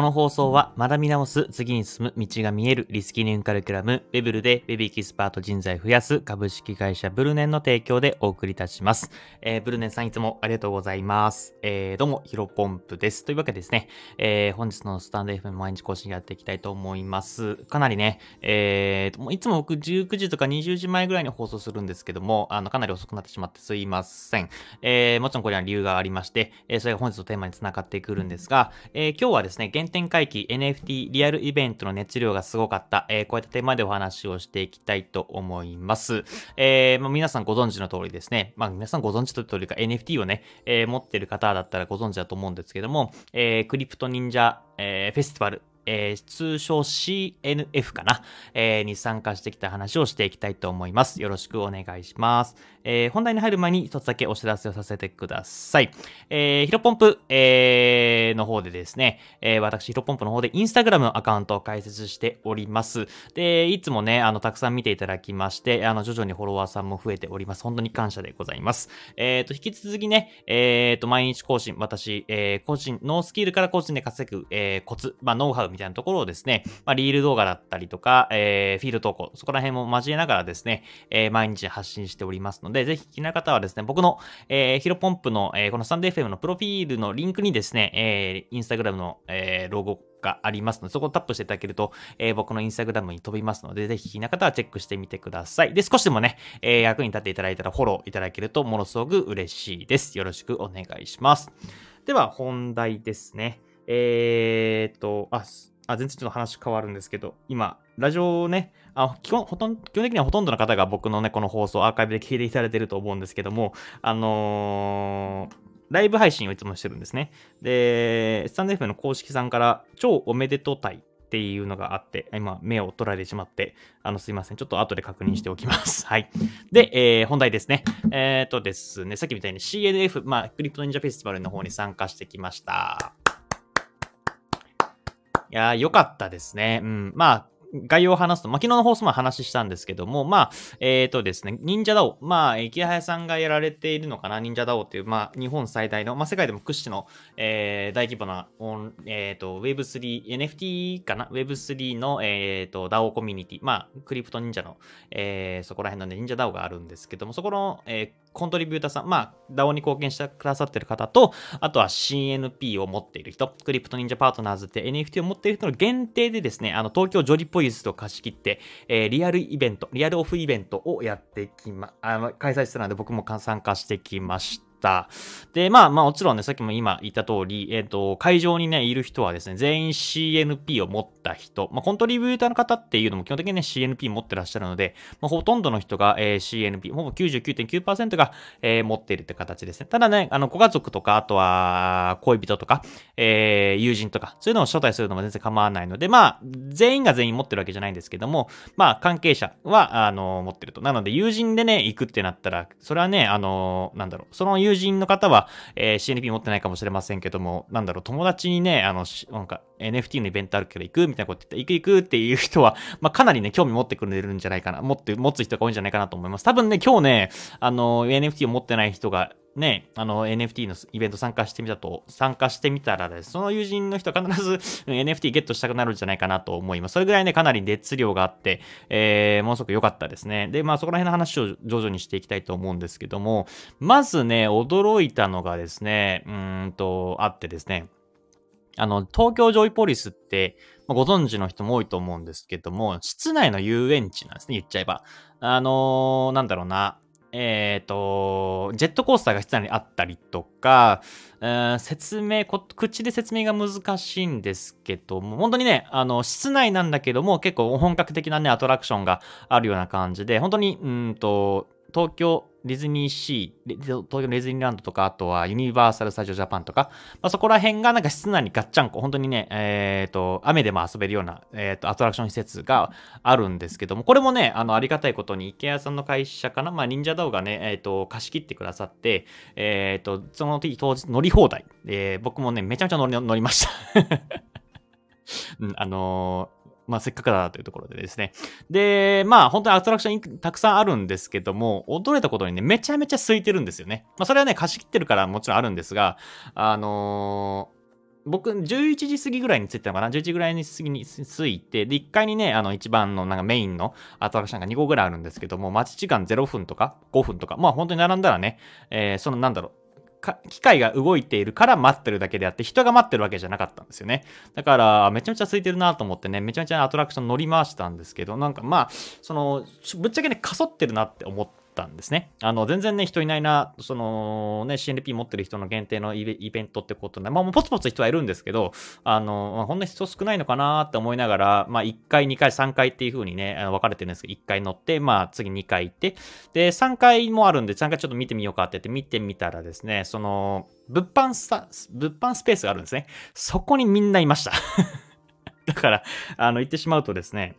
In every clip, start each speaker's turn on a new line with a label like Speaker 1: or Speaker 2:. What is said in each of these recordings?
Speaker 1: この放送は学び直す、次に進む道が見えるリスキリングカリキュラム、ベブルでベビーキスパート人材増やす株式会社ブルネンの提供でお送りいたします。えー、ブルネンさんいつもありがとうございます。えー、どうも、ヒロポンプです。というわけでですね、えー、本日のスタンド FM 毎日更新やっていきたいと思います。かなりね、えー、いつも僕19時とか20時前ぐらいに放送するんですけども、あの、かなり遅くなってしまってすいません。えー、もちろんこれは理由がありまして、えー、それが本日のテーマにつながってくるんですが、えー、今日はですね、原展回帰 NFT リアルイベントの熱量がすごかった、えー、こういったテーマでお話をしていきたいと思います。えー、まあ、皆さんご存知の通りですね、まあ、皆さんご存知の通りか NFT をね、えー、持ってる方だったらご存知だと思うんですけども、えー、クリプト忍者、えー、フェスティバル、えー、通称 CNF かな、えー、に参加してきた話をしていきたいと思います。よろしくお願いします。えー、本題に入る前に一つだけお知らせをさせてください。えー、ヒロポンプ、えー、の方でですね、えー、私ヒロポンプの方でインスタグラムのアカウントを開設しております。で、いつもね、あの、たくさん見ていただきまして、あの、徐々にフォロワーさんも増えております。本当に感謝でございます。えっ、ー、と、引き続きね、えっ、ー、と、毎日更新、私、えー、個人、ノースキルから個人で稼ぐ、えー、コツ、まあ、ノウハウみたいなところをですね、まあ、リール動画だったりとか、えー、フィール投稿、そこら辺も交えながらですね、えー、毎日発信しておりますので、ぜひ気になる方はですね、僕の、えー、ヒロポンプの、えー、このスタンド FM のプロフィールのリンクにですね、えー、インスタグラムの、えー、ロゴがありますので、そこをタップしていただけると、えー、僕のインスタグラムに飛びますので、ぜひ気にな方はチェックしてみてください。で、少しでもね、えー、役に立っていただいたらフォローいただけるとものすごく嬉しいです。よろしくお願いします。では、本題ですね。えー、っと、あ、あ、全然ちょっと話変わるんですけど、今、ラジオね、あ基本ほとん基本的にはほとんどの方が僕のね、この放送アーカイブで聞いていただいてると思うんですけども、あのー、ライブ配信をいつもしてるんですね。で、スタンド F の公式さんから超おめでとういっていうのがあって、今、目を取られてしまって、あの、すいません。ちょっと後で確認しておきます。はい。で、えー、本題ですね。えっ、ー、とですね、さっきみたいに CNF、まあ、クリプト忍者フェスティバルの方に参加してきました。いやー、よかったですね。うん。まあ、概要を話すと、まあ、昨日の放送も話したんですけども、まあ、えっ、ー、とですね、忍者ダオ。まあ、池早さんがやられているのかな、忍者ダオっていう、まあ、日本最大の、まあ、世界でも屈指の、えー、大規模な、えっ、ー、と、Web3、NFT かな ?Web3 の、えっ、ー、と、ダオコミュニティ。まあ、クリプト忍者の、えー、そこら辺の、ね、忍者ダオがあるんですけども、そこの、えー、コントリビューターさん、まあ、DAO に貢献してくださってる方と、あとは CNP を持っている人、クリプト忍者パートナーズって NFT を持っている人の限定でですね、あの、東京ジョリポイズと貸し切って、えー、リアルイベント、リアルオフイベントをやってきま、あの、開催してたので僕も参加してきました。。で、まあまあもちろんね、さっきも今言った通り、えっ、ー、と、会場にね、いる人はですね、全員 CNP を持った人、まあコントリビューターの方っていうのも基本的にね、CNP 持ってらっしゃるので、まあ、ほとんどの人が、えー、CNP、ほぼ99.9%が、えー、持っているって形ですね。ただね、あの、ご家族とか、あとは、恋人とか、えー、友人とか、そういうのを招待するのも全然構わないので、まあ、全員が全員持ってるわけじゃないんですけども、まあ、関係者は、あの、持ってると。なので、友人でね、行くってなったら、それはね、あの、なんだろう、その友友人の方は、えー、CNP 持ってないかもしれませんけども、なんだろう、友達にね、あの、なんか NFT のイベントあるけど行くみたいなこと言って、行く行くっていう人は、まあ、かなりね、興味持ってくれるんじゃないかな、持って、持つ人が多いんじゃないかなと思います。多分ね、今日ね、あの、NFT を持ってない人がね、あの NFT のイベント参加してみたと、参加してみたらです、その友人の人は必ず NFT ゲットしたくなるんじゃないかなと思います。それぐらいね、かなり熱量があって、えー、ものすごく良かったですね。で、まあそこら辺の話を徐々にしていきたいと思うんですけども、まずね、驚いたのがですね、うんと、あってですね、あの、東京ジョイポリスって、まあ、ご存知の人も多いと思うんですけども、室内の遊園地なんですね、言っちゃえば。あのー、なんだろうな。えっ、ー、と、ジェットコースターが室内にあったりとか、説明口で説明が難しいんですけども、本当にね、あの、室内なんだけども、結構本格的なね、アトラクションがあるような感じで、本当に、うんと、東京ディズニーシー、東京ディズニーランドとか、あとはユニバーサル・スタジオ・ジャパンとか、まあ、そこら辺がなんか室内にガッチャンコ、本当にね、えっ、ー、と、雨でも遊べるような、えっ、ー、と、アトラクション施設があるんですけども、これもね、あの、ありがたいことに、池谷さんの会社かな、まあ、忍者ダオがね、えっ、ー、と、貸し切ってくださって、えっ、と、その時当日乗り放題。で、僕もね、めちゃめちゃ乗り乗りました うん、あのまあ、せっかくだなというところでですね。で、まあ、本当にアトラクションたくさんあるんですけども、驚いたことにね、めちゃめちゃ空いてるんですよね。まあ、それはね、貸し切ってるからもちろんあるんですが、あのー僕、11時過ぎぐらいに着いたのかな ?11 時ぐらいに過ぎに着いて、で、1階にね、あの、一番のなんかメインのアトラクションが2個ぐらいあるんですけども、待ち時間0分とか5分とか、まあ本当に並んだらね、えー、そのなんだろう、機械が動いているから待ってるだけであって、人が待ってるわけじゃなかったんですよね。だから、めちゃめちゃ空いてるなと思ってね、めちゃめちゃアトラクション乗り回したんですけど、なんかまあ、その、ぶっちゃけね、かそってるなって思って、たんですね。あの、全然ね、人いないな、そのね、CNP 持ってる人の限定のイベントってことで、まあ、もうポツポツ人はいるんですけど、あの、まあ、ほんの人少ないのかなって思いながら、まあ、1回、2回、3回っていう風にね、分かれてるんですけど、1回乗って、まあ、次2回行って、で、3回もあるんで、3回ちょっと見てみようかって言って見てみたらですね、その、物販ス物販スペースがあるんですね。そこにみんないました だから、あの、言ってしまうとですね、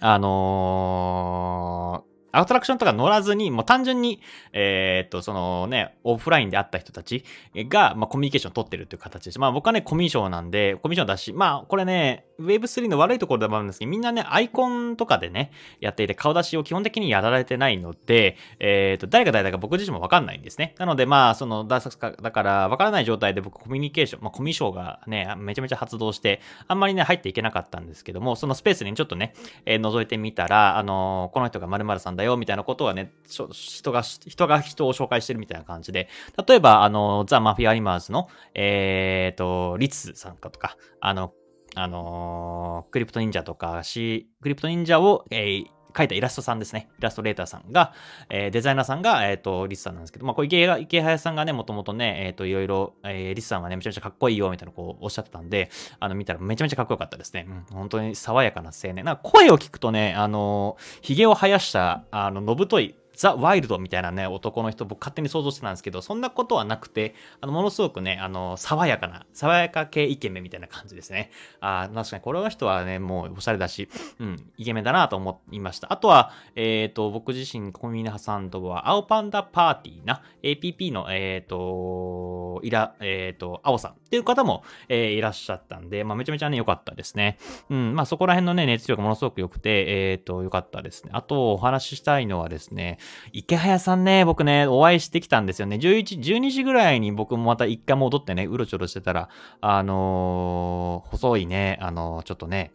Speaker 1: あのーアトラクションとか乗らずに、もう単純に、えー、っと、そのね、オフラインで会った人たちが、まあ、コミュニケーション取ってるっていう形です。まあ、僕はね、コミュ障なんで、コミュ障だし、まあ、これね、Web3 の悪いところでもあるんですけど、みんなね、アイコンとかでね、やっていて、顔出しを基本的にやられてないので、えー、っと、誰が誰だか僕自身もわかんないんですね。なので、まあ、その、だから、わからない状態で僕、コミュニケーション、まあ、コミュ障がね、めちゃめちゃ発動して、あんまりね、入っていけなかったんですけども、そのスペースにちょっとね、えー、覗いてみたら、あのー、この人が〇〇さんだよ、みたいなことはね、人が、人が人を紹介してるみたいな感じで、例えば、あの、ザ・マフィア・アニマーズの、えっ、ー、と、リツさんかとか、あの、あのー、クリプト忍者とか、し、クリプト忍者を、えー、描いたイラストさんですね。イラストレーターさんが、えー、デザイナーさんが、えっ、ー、と、リスさんなんですけど、まあ、これ池池早さんがね、もともとね、えっ、ー、と、いろいろ、えー、リスさんがね、めちゃめちゃかっこいいよ、みたいなこう、おっしゃってたんで、あの、見たらめちゃめちゃかっこよかったですね。うん、本当に爽やかな青年。なんか声を聞くとね、あの、髭を生やした、あの、のぶといザ・ワイルドみたいなね、男の人、僕勝手に想像してたんですけど、そんなことはなくて、あの、ものすごくね、あの、爽やかな、爽やか系イケメンみたいな感じですね。あ確かにこれの人はね、もうおしゃれだし、うん、イケメンだなと思いました。あとは、えっ、ー、と、僕自身、コミュニ挟んとは、青パンダパーティーな、APP の、えっ、ー、と、いら、えっ、ー、と、青さんっていう方も、えー、いらっしゃったんで、まあ、めちゃめちゃね、良かったですね。うん、まあ、そこら辺のね、熱量がものすごく良くて、えっ、と、良かったですね。あと、お話ししたいのはですね、池早さんね、僕ね、お会いしてきたんですよね。11、12時ぐらいに僕もまた一回戻ってね、うろちょろしてたら、あのー、細いね、あのー、ちょっとね、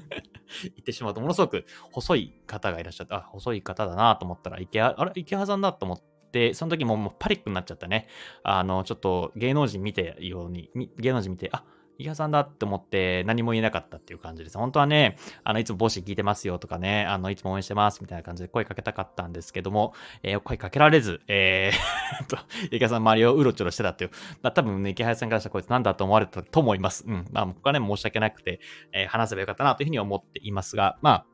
Speaker 1: 言ってしまうと、ものすごく細い方がいらっしゃった。あ、細い方だなと思ったら、池あれ池原さんだと思って、その時ももうパニックになっちゃったね。あの、ちょっと芸能人見てように、芸能人見て、あ、伊賀さんだって思って何も言えなかったっていう感じです。本当はね、あの、いつも帽子聞いてますよとかね、あの、いつも応援してますみたいな感じで声かけたかったんですけども、えー、声かけられず、えー と、伊賀さん周りをうろちょろしてたっていう、まあ、多分ね、池原さんからしたらこいつなんだと思われたと思います。うん。まあ、僕はね、申し訳なくて、えー、話せばよかったなというふうに思っていますが、まあ、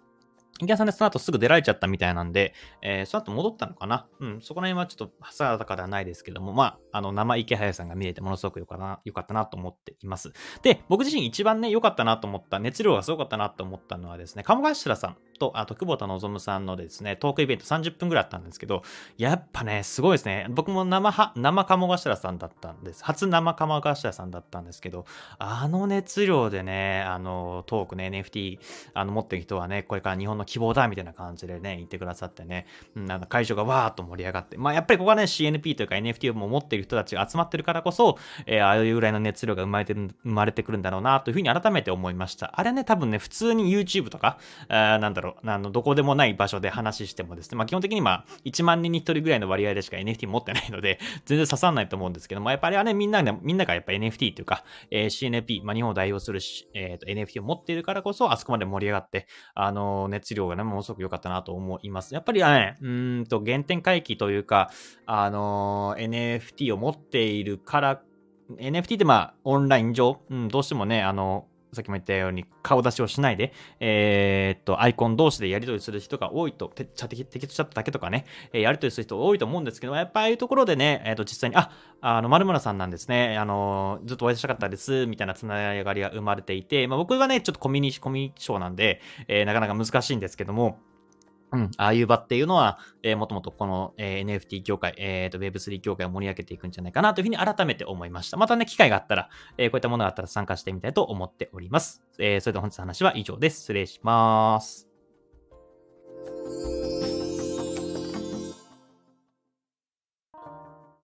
Speaker 1: 池谷さんでその後すぐ出られちゃったみたいなんで、えー、その後戻ったのかな？うん、そこら辺はちょっと定かではないですけども、まあ、あの、生池早さんが見れてものすごく良かな、良かったなと思っています。で、僕自身一番ね、良かったなと思った、熱量がすごかったなと思ったのはですね、鴨頭さんと、あと、久保田望さんのですね、トークイベント30分ぐらいあったんですけど、やっぱね、すごいですね。僕も生は、生鴨頭さんだったんです。初生鴨頭さんだったんですけど、あの熱量でね、あの、トークね、NFT、あの、持ってる人はね、これから日本の希望だ、みたいな感じでね、言ってくださってね、うん、あの会場がわーっと盛り上がって、まあ、やっぱりここはね、CNP というか NFT を持ってる人たちが集まってるからこそ、えー、ああいうぐらいの熱量が生まれてる、生まれてくるんだろうな、というふうに改めて思いました。あれね、多分ね、普通に YouTube とか、あなんだろう、あの、どこでもない場所で話してもですね、まあ、基本的にまあ、1万人に1人ぐらいの割合でしか NFT 持ってないので、全然刺さらないと思うんですけども、やっぱりあれみんなが、みんながやっぱ NFT というか、えー、CNP、まあ、日本を代表する、えーと、NFT を持っているからこそ、あそこまで盛り上がって、あの、熱量がね、ものすごく良かったなと思います。やっぱりね、うんと、原点回帰というか、あの、NFT を持っているから、NFT ってまあ、オンライン上、うん、どうしてもね、あの、さっきも言ったように顔出しをしないで、えー、っと、アイコン同士でやり取りする人が多いと、てチャテキスチャットだけとかね、え、やり取りする人多いと思うんですけど、やっぱああいうところでね、えー、っと、実際に、あ、あの、丸村さんなんですね、あの、ずっとお会いしたかったです、みたいなつながりが生まれていて、まあ僕がね、ちょっとコミュニ、コミュニショーなんで、えー、なかなか難しいんですけども、うん、ああいう場っていうのは、えー、もともとこの、えー、NFT 協会、えー、と Web3 協会を盛り上げていくんじゃないかなというふうに改めて思いました。またね、機会があったら、えー、こういったものがあったら参加してみたいと思っております。えー、それでは本日の話は以上です。失礼します。